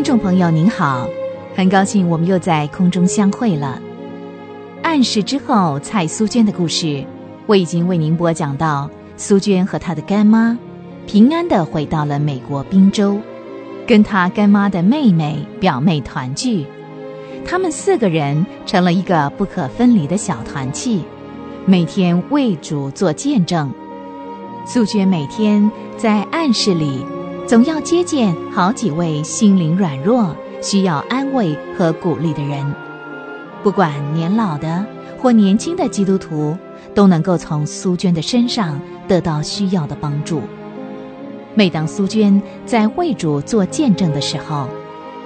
听众朋友您好，很高兴我们又在空中相会了。暗示之后，蔡苏娟的故事，我已经为您播讲到，苏娟和她的干妈平安的回到了美国宾州，跟她干妈的妹妹、表妹团聚，他们四个人成了一个不可分离的小团契，每天为主做见证。苏娟每天在暗室里。总要接见好几位心灵软弱、需要安慰和鼓励的人，不管年老的或年轻的基督徒，都能够从苏娟的身上得到需要的帮助。每当苏娟在为主做见证的时候，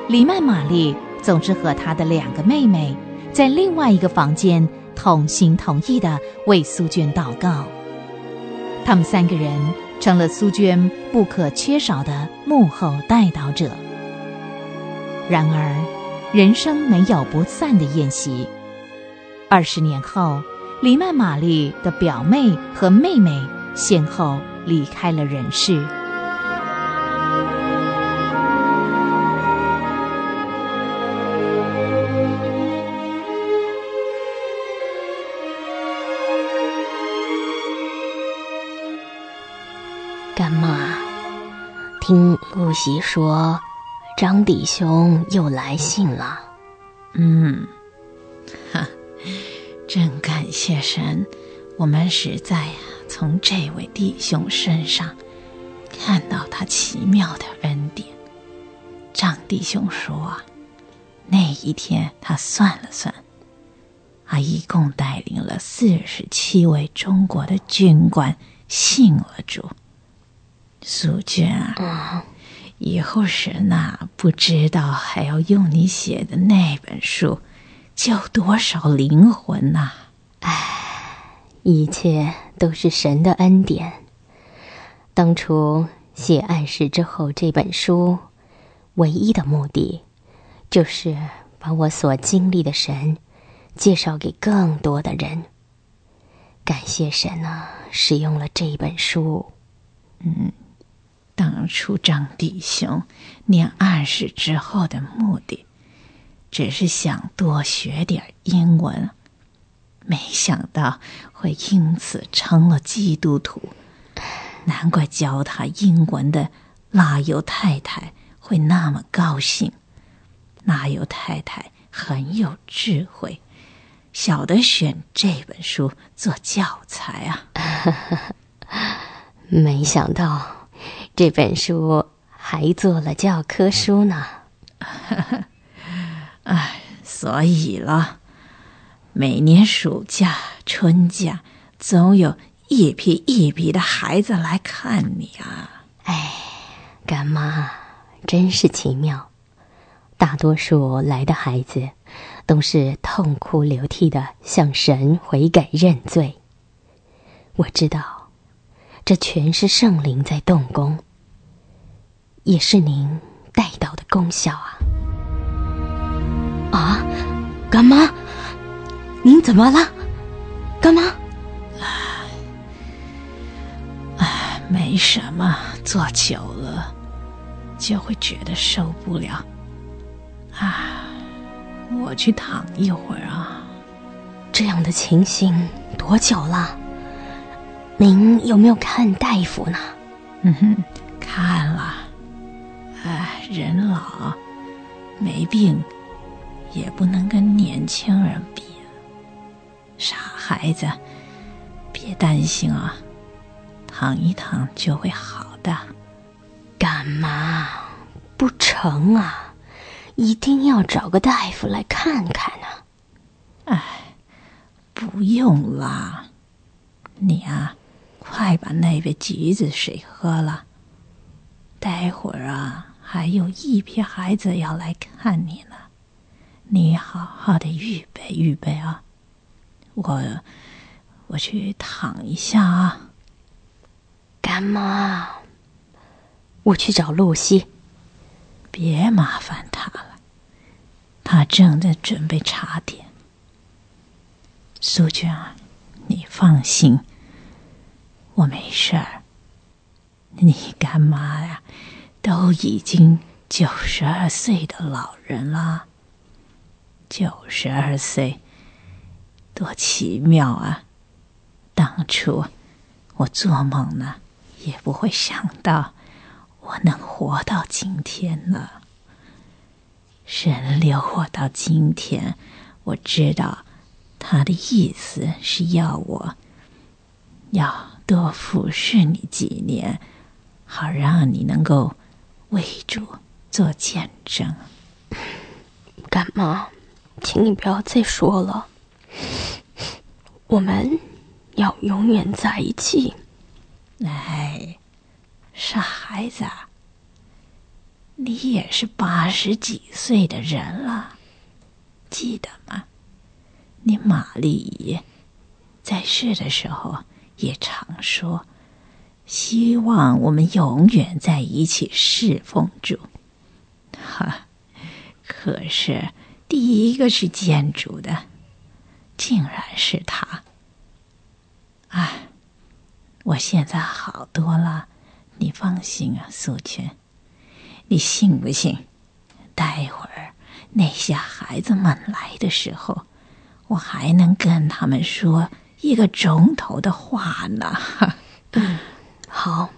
李曼玛丽总是和她的两个妹妹在另外一个房间同心同意的为苏娟祷告。他们三个人。成了苏娟不可缺少的幕后带导者。然而，人生没有不散的宴席。二十年后，黎曼玛丽的表妹和妹妹先后离开了人世。听露西说，张弟兄又来信了。嗯，哈，真感谢神，我们实在呀，从这位弟兄身上看到他奇妙的恩典。张弟兄说啊，那一天他算了算，他一共带领了四十七位中国的军官信了主。苏娟啊，以后神呐，不知道还要用你写的那本书救多少灵魂呐！唉，一切都是神的恩典。当初写《暗示之后》这本书，唯一的目的，就是把我所经历的神介绍给更多的人。感谢神啊，使用了这本书。嗯。当初张弟兄念暗示之后的目的，只是想多学点英文，没想到会因此成了基督徒。难怪教他英文的拉尤太太会那么高兴。拉尤太太很有智慧，晓得选这本书做教材啊。没想到。这本书还做了教科书呢，哎，所以了，每年暑假、春假，总有一批一批的孩子来看你啊。哎，干妈真是奇妙，大多数来的孩子都是痛哭流涕的向神悔改认罪。我知道。这全是圣灵在动工，也是您带到的功效啊！啊，干妈，您怎么了？干妈，哎，没什么，坐久了就会觉得受不了。啊，我去躺一会儿啊。这样的情形多久了？您有没有看大夫呢？嗯哼，看了。哎，人老没病，也不能跟年轻人比。傻孩子，别担心啊，躺一躺就会好的。干嘛不成啊？一定要找个大夫来看看呢。哎，不用啦，你啊。快把那杯橘子水喝了。待会儿啊，还有一批孩子要来看你呢，你好好的预备预备啊。我，我去躺一下啊。干妈，我去找露西。别麻烦他了，他正在准备茶点。苏娟啊，你放心。我没事儿，你干妈呀，都已经九十二岁的老人了。九十二岁，多奇妙啊！当初我做梦呢，也不会想到我能活到今天呢。神留我到今天，我知道他的意思是要我要多服侍你几年，好让你能够为主做见证。干妈。请你不要再说了，我们要永远在一起。哎，傻孩子，你也是八十几岁的人了，记得吗？你玛丽姨在世的时候也常说，希望我们永远在一起侍奉主。哈，可是。第一个是建筑的，竟然是他。哎，我现在好多了，你放心啊，苏全。你信不信？待会儿那些孩子们来的时候，我还能跟他们说一个钟头的话呢。嗯，好，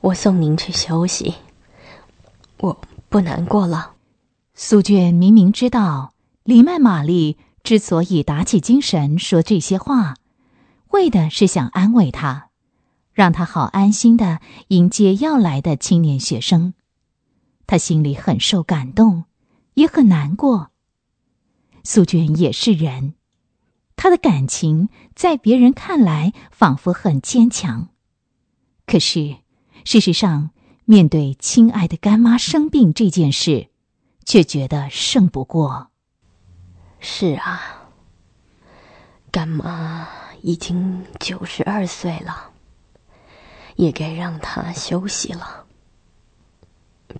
我送您去休息，我不难过了。苏娟明明知道李曼玛丽之所以打起精神说这些话，为的是想安慰他，让他好安心的迎接要来的青年学生。他心里很受感动，也很难过。苏娟也是人，他的感情在别人看来仿佛很坚强，可是事实上，面对亲爱的干妈生病这件事。却觉得胜不过。是啊，干妈已经九十二岁了，也该让她休息了。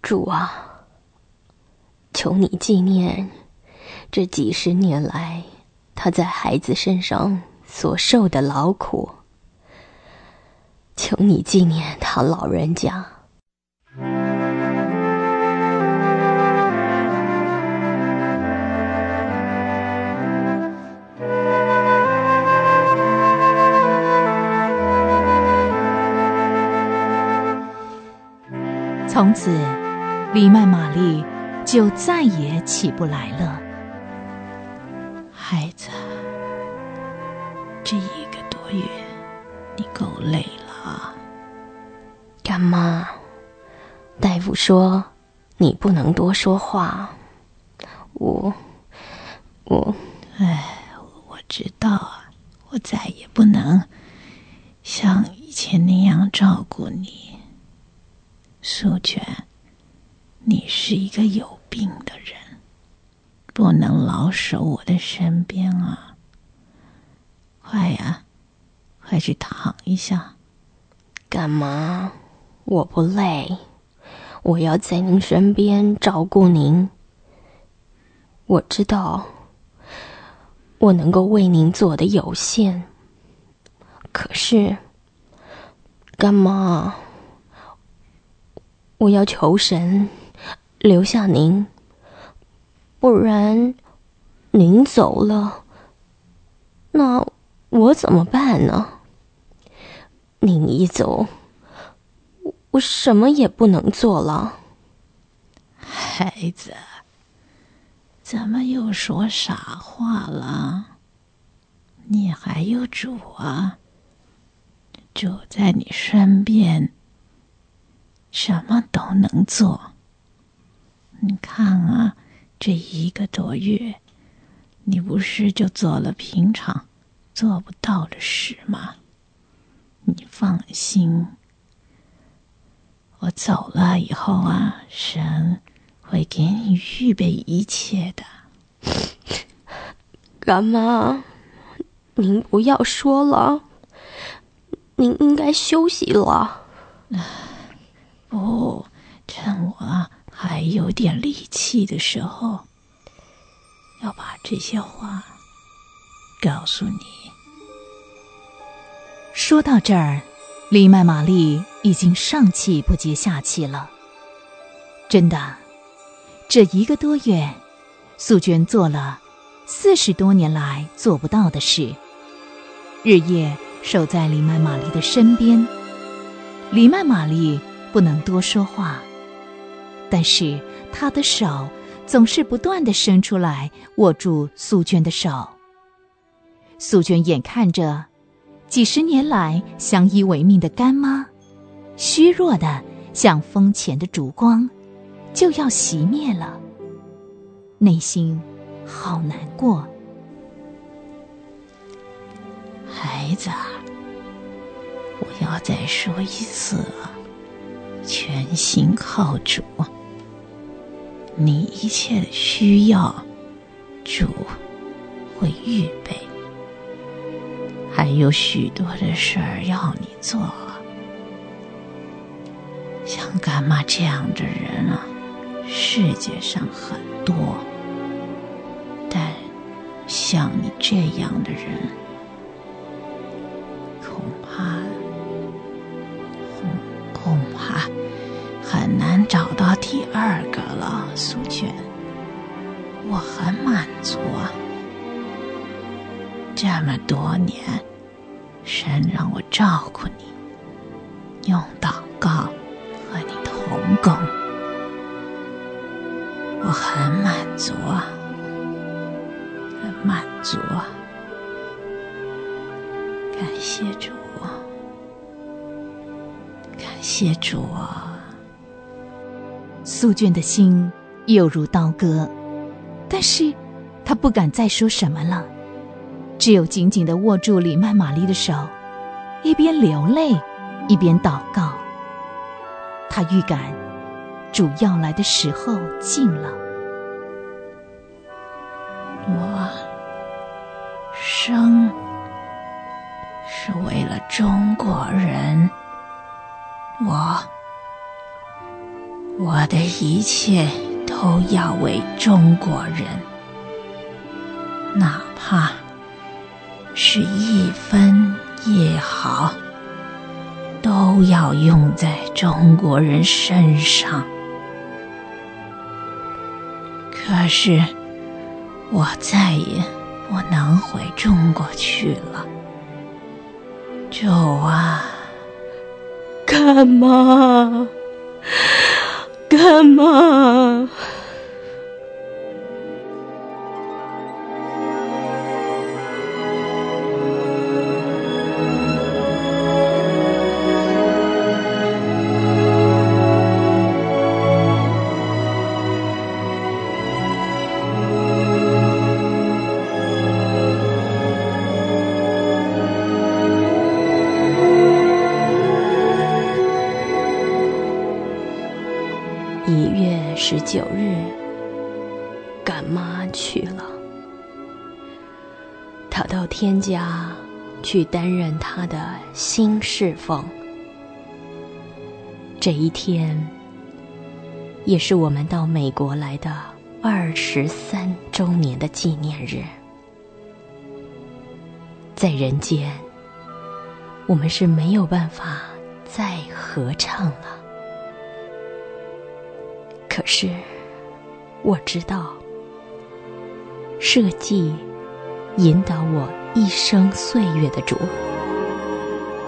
主啊，求你纪念这几十年来他在孩子身上所受的劳苦，求你纪念他老人家。从此，李曼玛丽就再也起不来了。大夫说你不能多说话。我，我，哎，我知道啊，我再也不能像以前那样照顾你。素娟，你是一个有病的人，不能老守我的身边啊！快呀，快去躺一下。干嘛？我不累，我要在您身边照顾您。我知道，我能够为您做的有限，可是，干妈？我要求神留下您，不然您走了，那我怎么办呢？您一走，我什么也不能做了。孩子，怎么又说傻话了？你还有主啊，主在你身边。什么都能做。你看啊，这一个多月，你不是就做了平常做不到的事吗？你放心，我走了以后啊，神会给你预备一切的。干妈，您不要说了，您应该休息了。不，趁我还有点力气的时候，要把这些话告诉你。说到这儿，李麦玛丽已经上气不接下气了。真的，这一个多月，素娟做了四十多年来做不到的事，日夜守在李曼玛丽的身边。李曼玛丽不能多说话，但是她的手总是不断的伸出来握住素娟的手。素娟眼看着几十年来相依为命的干妈，虚弱的像风前的烛光，就要熄灭了，内心好难过。孩子。我要再说一次！全心靠主，你一切的需要，主会预备。还有许多的事儿要你做。干妈这样的人啊，世界上很多，但像你这样的人。恐怕，恐怕很难找到第二个了，苏娟，我很满足啊。这么多年，神让我照顾你，用祷告我很满足啊，很满足啊。感谢主，感谢主啊。素娟的心犹如刀割，但是她不敢再说什么了，只有紧紧的握住李曼玛丽的手，一边流泪，一边祷告。她预感主要来的时候近了。我生是为了中国人，我。我的一切都要为中国人，哪怕是一分一毫，都要用在中国人身上。可是我再也不能回中国去了，主啊，干嘛？干嘛？十九日，干妈去了。他到天家去担任他的新侍奉。这一天，也是我们到美国来的二十三周年的纪念日。在人间，我们是没有办法再合唱了。可是，我知道，设计引导我一生岁月的主，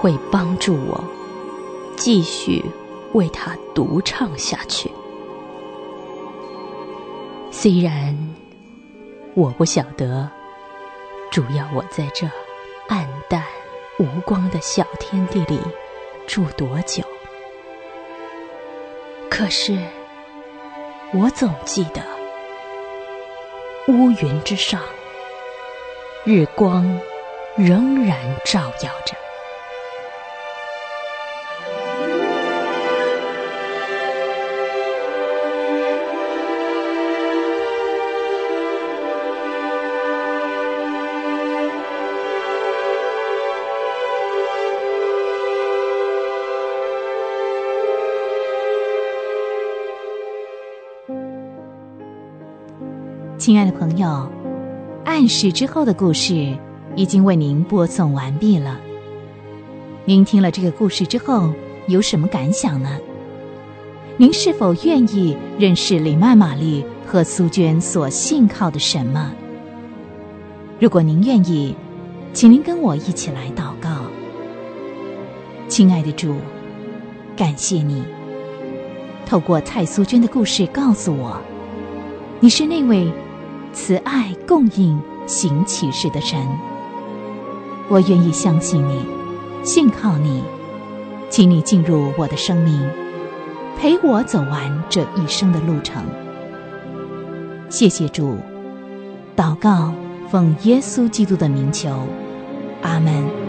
会帮助我继续为他独唱下去。虽然我不晓得主要我在这暗淡无光的小天地里住多久，可是。我总记得，乌云之上，日光仍然照耀着。亲爱的朋友，暗示之后的故事已经为您播送完毕了。您听了这个故事之后有什么感想呢？您是否愿意认识李曼玛丽和苏娟所信靠的神吗？如果您愿意，请您跟我一起来祷告。亲爱的主，感谢你透过蔡苏娟的故事告诉我，你是那位慈爱供应、行启示的神。我愿意相信你，信靠你，请你进入我的生命，陪我走完这一生的路程。谢谢主，祷告。奉耶稣基督的名求，阿门。